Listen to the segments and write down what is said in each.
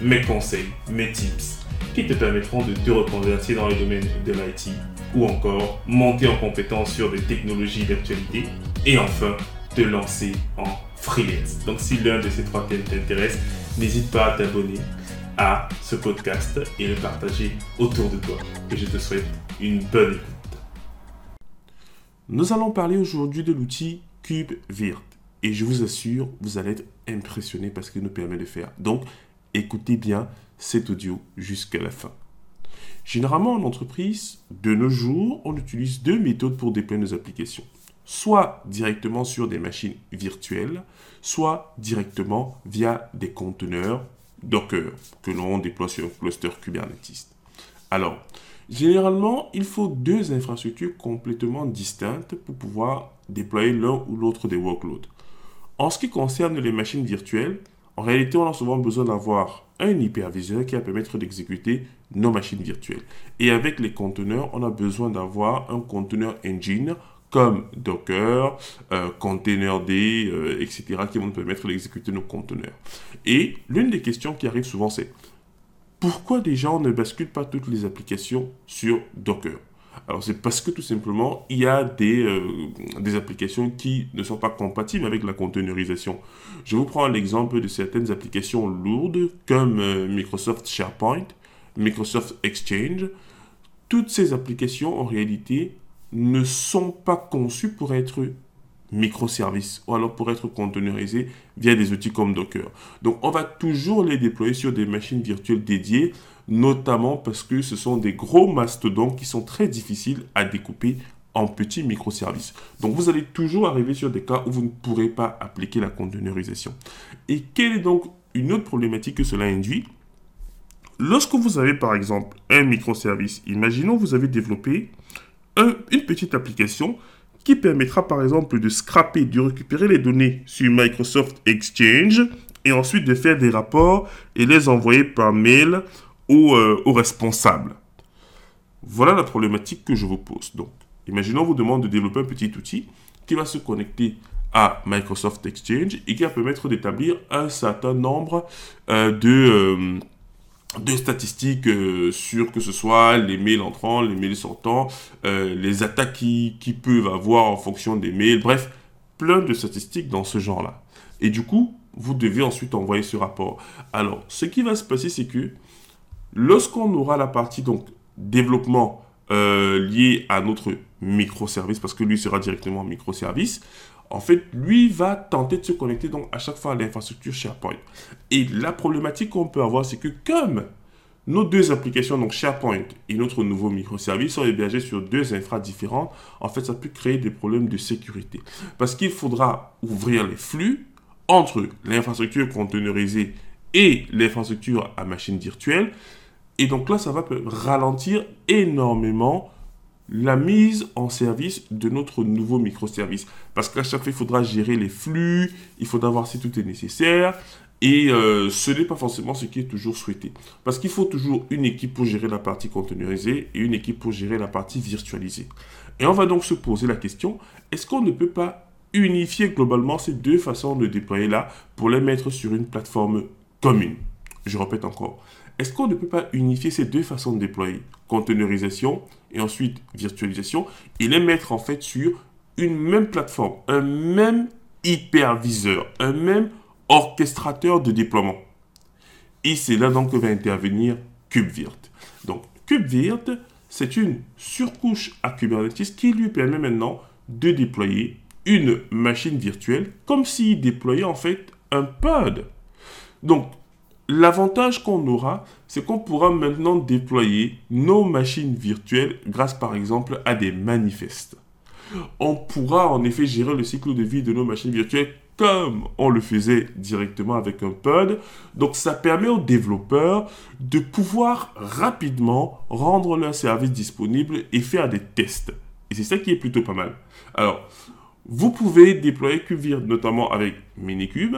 mes conseils, mes tips qui te permettront de te reconvertir dans le domaine de l'IT ou encore monter en compétence sur des technologies d'actualité et enfin te lancer en freelance. Donc si l'un de ces trois thèmes t'intéresse, n'hésite pas à t'abonner à ce podcast et le partager autour de toi. Et je te souhaite une bonne écoute. Nous allons parler aujourd'hui de l'outil CubeVirt. Et je vous assure, vous allez être impressionné parce qu'il nous permet de faire. Donc, écoutez bien cet audio jusqu'à la fin. Généralement, en entreprise, de nos jours, on utilise deux méthodes pour déployer nos applications soit directement sur des machines virtuelles, soit directement via des conteneurs Docker que l'on déploie sur un cluster Kubernetes. Alors, généralement, il faut deux infrastructures complètement distinctes pour pouvoir déployer l'un ou l'autre des workloads. En ce qui concerne les machines virtuelles, en réalité, on a souvent besoin d'avoir un hyperviseur qui va permettre d'exécuter nos machines virtuelles. Et avec les conteneurs, on a besoin d'avoir un conteneur engine comme Docker, euh, Containerd, euh, etc., qui vont nous permettre d'exécuter nos conteneurs. Et l'une des questions qui arrive souvent, c'est pourquoi des gens ne basculent pas toutes les applications sur Docker? Alors c'est parce que tout simplement, il y a des, euh, des applications qui ne sont pas compatibles avec la containerisation. Je vous prends l'exemple de certaines applications lourdes comme Microsoft SharePoint, Microsoft Exchange. Toutes ces applications, en réalité, ne sont pas conçus pour être microservices ou alors pour être containerisés via des outils comme Docker. Donc on va toujours les déployer sur des machines virtuelles dédiées, notamment parce que ce sont des gros mastodons qui sont très difficiles à découper en petits microservices. Donc vous allez toujours arriver sur des cas où vous ne pourrez pas appliquer la containerisation. Et quelle est donc une autre problématique que cela induit? Lorsque vous avez par exemple un microservice, imaginons vous avez développé une petite application qui permettra par exemple de scraper, de récupérer les données sur Microsoft Exchange et ensuite de faire des rapports et les envoyer par mail aux, euh, responsables. Voilà la problématique que je vous pose. Donc, imaginons vous demande de développer un petit outil qui va se connecter à Microsoft Exchange et qui va permettre d'établir un certain nombre euh, de, euh, de statistiques euh, sur que ce soit les mails entrants, les mails sortants, euh, les attaques qui, peuvent avoir en fonction des mails, bref, plein de statistiques dans ce genre-là. Et du coup, vous devez ensuite envoyer ce rapport. Alors, ce qui va se passer, c'est que lorsqu'on aura la partie donc développement euh, liée à notre microservice, parce que lui sera directement microservice, en fait, lui va tenter de se connecter donc à chaque fois à l'infrastructure SharePoint. Et la problématique qu'on peut avoir, c'est que comme nos deux applications, donc SharePoint et notre nouveau microservice, sont hébergés sur deux infras différentes, en fait, ça peut créer des problèmes de sécurité. Parce qu'il faudra ouvrir les flux entre l'infrastructure containerisée et l'infrastructure à machine virtuelle. Et donc là, ça va ralentir énormément la mise en service de notre nouveau microservice. Parce qu'à chaque fois, il faudra gérer les flux, il faudra voir si tout est nécessaire. Et euh, ce n'est pas forcément ce qui est toujours souhaité. Parce qu'il faut toujours une équipe pour gérer la partie containerisée et une équipe pour gérer la partie virtualisée. Et on va donc se poser la question, est-ce qu'on ne peut pas unifier globalement ces deux façons de déployer là pour les mettre sur une plateforme commune? Je répète encore. Est-ce qu'on ne peut pas unifier ces deux façons de déployer? Containerisation et ensuite virtualisation et les mettre en fait sur une même plateforme, un même hyperviseur, un même orchestrateur de déploiement. Et c'est là donc que va intervenir KubeVirt. Donc KubeVirt, c'est une surcouche à Kubernetes qui lui permet maintenant de déployer une machine virtuelle comme s'il déployait en fait un pod. Donc L'avantage qu'on aura, c'est qu'on pourra maintenant déployer nos machines virtuelles grâce par exemple à des manifestes. On pourra en effet gérer le cycle de vie de nos machines virtuelles comme on le faisait directement avec un pod. Donc ça permet aux développeurs de pouvoir rapidement rendre leur service disponible et faire des tests. Et c'est ça qui est plutôt pas mal. Alors, vous pouvez déployer KubeVirt notamment avec Minikube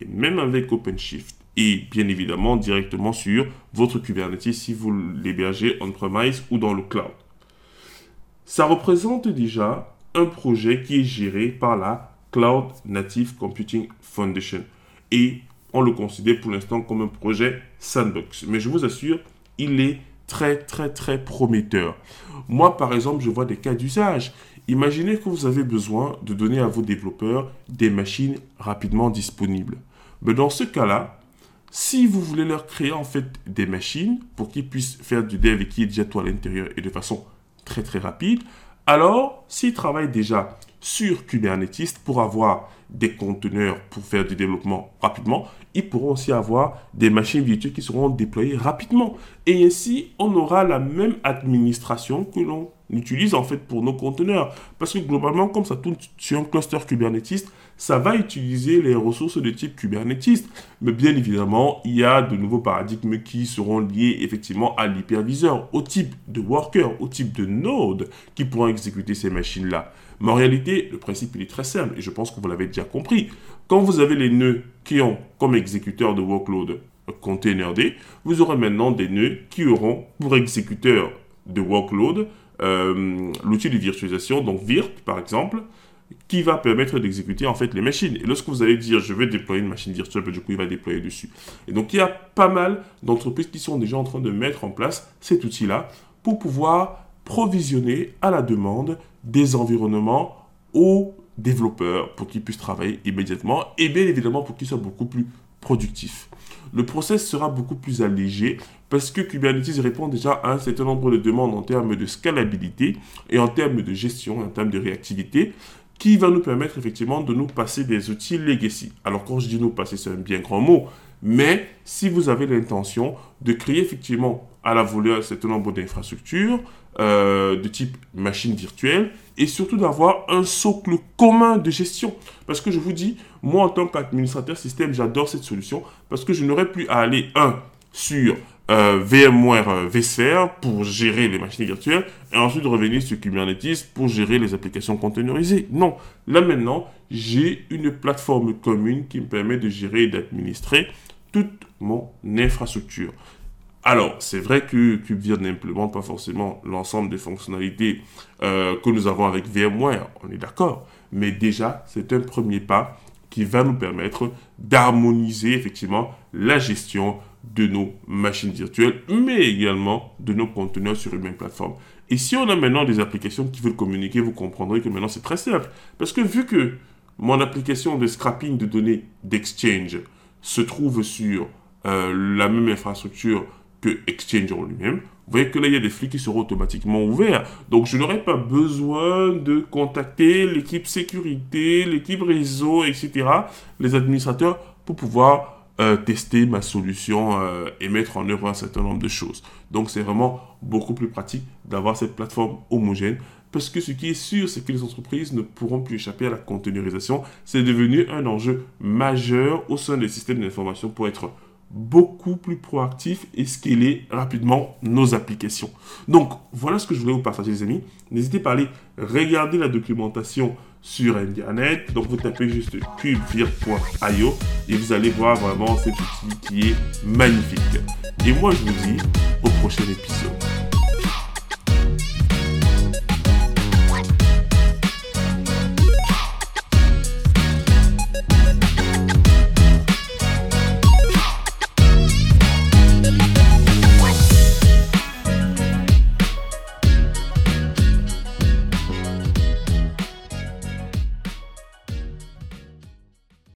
et même avec OpenShift. Et bien évidemment directement sur votre Kubernetes si vous l'hébergez on-premise ou dans le cloud. Ça représente déjà un projet qui est géré par la Cloud Native Computing Foundation. Et on le considère pour l'instant comme un projet sandbox. Mais je vous assure, il est très très très prometteur. Moi par exemple, je vois des cas d'usage. Imaginez que vous avez besoin de donner à vos développeurs des machines rapidement disponibles. Mais dans ce cas-là, si vous voulez leur créer en fait des machines pour qu'ils puissent faire du dev et qui est déjà tout à l'intérieur et de façon très très rapide, alors s'ils travaillent déjà sur Kubernetes pour avoir des conteneurs pour faire du développement rapidement, ils pourront aussi avoir des machines virtuelles qui seront déployées rapidement. Et ainsi, on aura la même administration que l'on utilise en fait pour nos conteneurs. Parce que globalement, comme ça tourne sur un cluster Kubernetes, ça va utiliser les ressources de type Kubernetes. Mais bien évidemment, il y a de nouveaux paradigmes qui seront liés effectivement à l'hyperviseur, au type de worker, au type de node qui pourront exécuter ces machines-là. Mais en réalité, le principe est très simple et je pense que vous l'avez déjà compris. Quand vous avez les nœuds qui ont comme exécuteur de workload containerd, vous aurez maintenant des nœuds qui auront pour exécuteur de workload euh, l'outil de virtualisation, donc Virt par exemple, qui va permettre d'exécuter en fait les machines. Et lorsque vous allez dire je vais déployer une machine virtuelle, du coup il va déployer dessus. Et donc il y a pas mal d'entreprises qui sont déjà en train de mettre en place cet outil-là pour pouvoir provisionner à la demande des environnements aux développeurs pour qu'ils puissent travailler immédiatement et bien évidemment pour qu'ils soient beaucoup plus productifs. Le process sera beaucoup plus allégé parce que Kubernetes répond déjà à un certain nombre de demandes en termes de scalabilité et en termes de gestion, en termes de réactivité qui va nous permettre effectivement de nous passer des outils legacy. Alors quand je dis nous passer, c'est un bien grand mot, mais si vous avez l'intention de créer effectivement à la volée un certain nombre d'infrastructures euh, de type machine virtuelle et surtout d'avoir un socle commun de gestion. Parce que je vous dis, moi en tant qu'administrateur système, j'adore cette solution parce que je n'aurai plus à aller, un, sur euh, VMware euh, vSphere pour gérer les machines virtuelles et ensuite revenir sur Kubernetes pour gérer les applications containerisées. Non, là maintenant, j'ai une plateforme commune qui me permet de gérer et d'administrer toute mon infrastructure. Alors, c'est vrai que KubeVirt n'implémente pas forcément l'ensemble des fonctionnalités euh, que nous avons avec VMware, on est d'accord. Mais déjà, c'est un premier pas qui va nous permettre d'harmoniser effectivement la gestion de nos machines virtuelles, mais également de nos conteneurs sur une même plateforme. Et si on a maintenant des applications qui veulent communiquer, vous comprendrez que maintenant c'est très simple. Parce que vu que mon application de scrapping de données d'Exchange se trouve sur euh, la même infrastructure que Exchange en lui-même, vous voyez que là, il y a des flux qui seront automatiquement ouverts. Donc, je n'aurai pas besoin de contacter l'équipe sécurité, l'équipe réseau, etc., les administrateurs, pour pouvoir euh, tester ma solution euh, et mettre en œuvre un certain nombre de choses. Donc c'est vraiment beaucoup plus pratique d'avoir cette plateforme homogène parce que ce qui est sûr, c'est que les entreprises ne pourront plus échapper à la containerisation. C'est devenu un enjeu majeur au sein des systèmes d'information pour être beaucoup plus proactif et scaler rapidement nos applications. Donc voilà ce que je voulais vous partager les amis. N'hésitez pas à aller regarder la documentation sur Internet. Donc vous tapez juste cubevir.io et vous allez voir vraiment cet outil qui est magnifique. Et moi je vous dis au prochain épisode.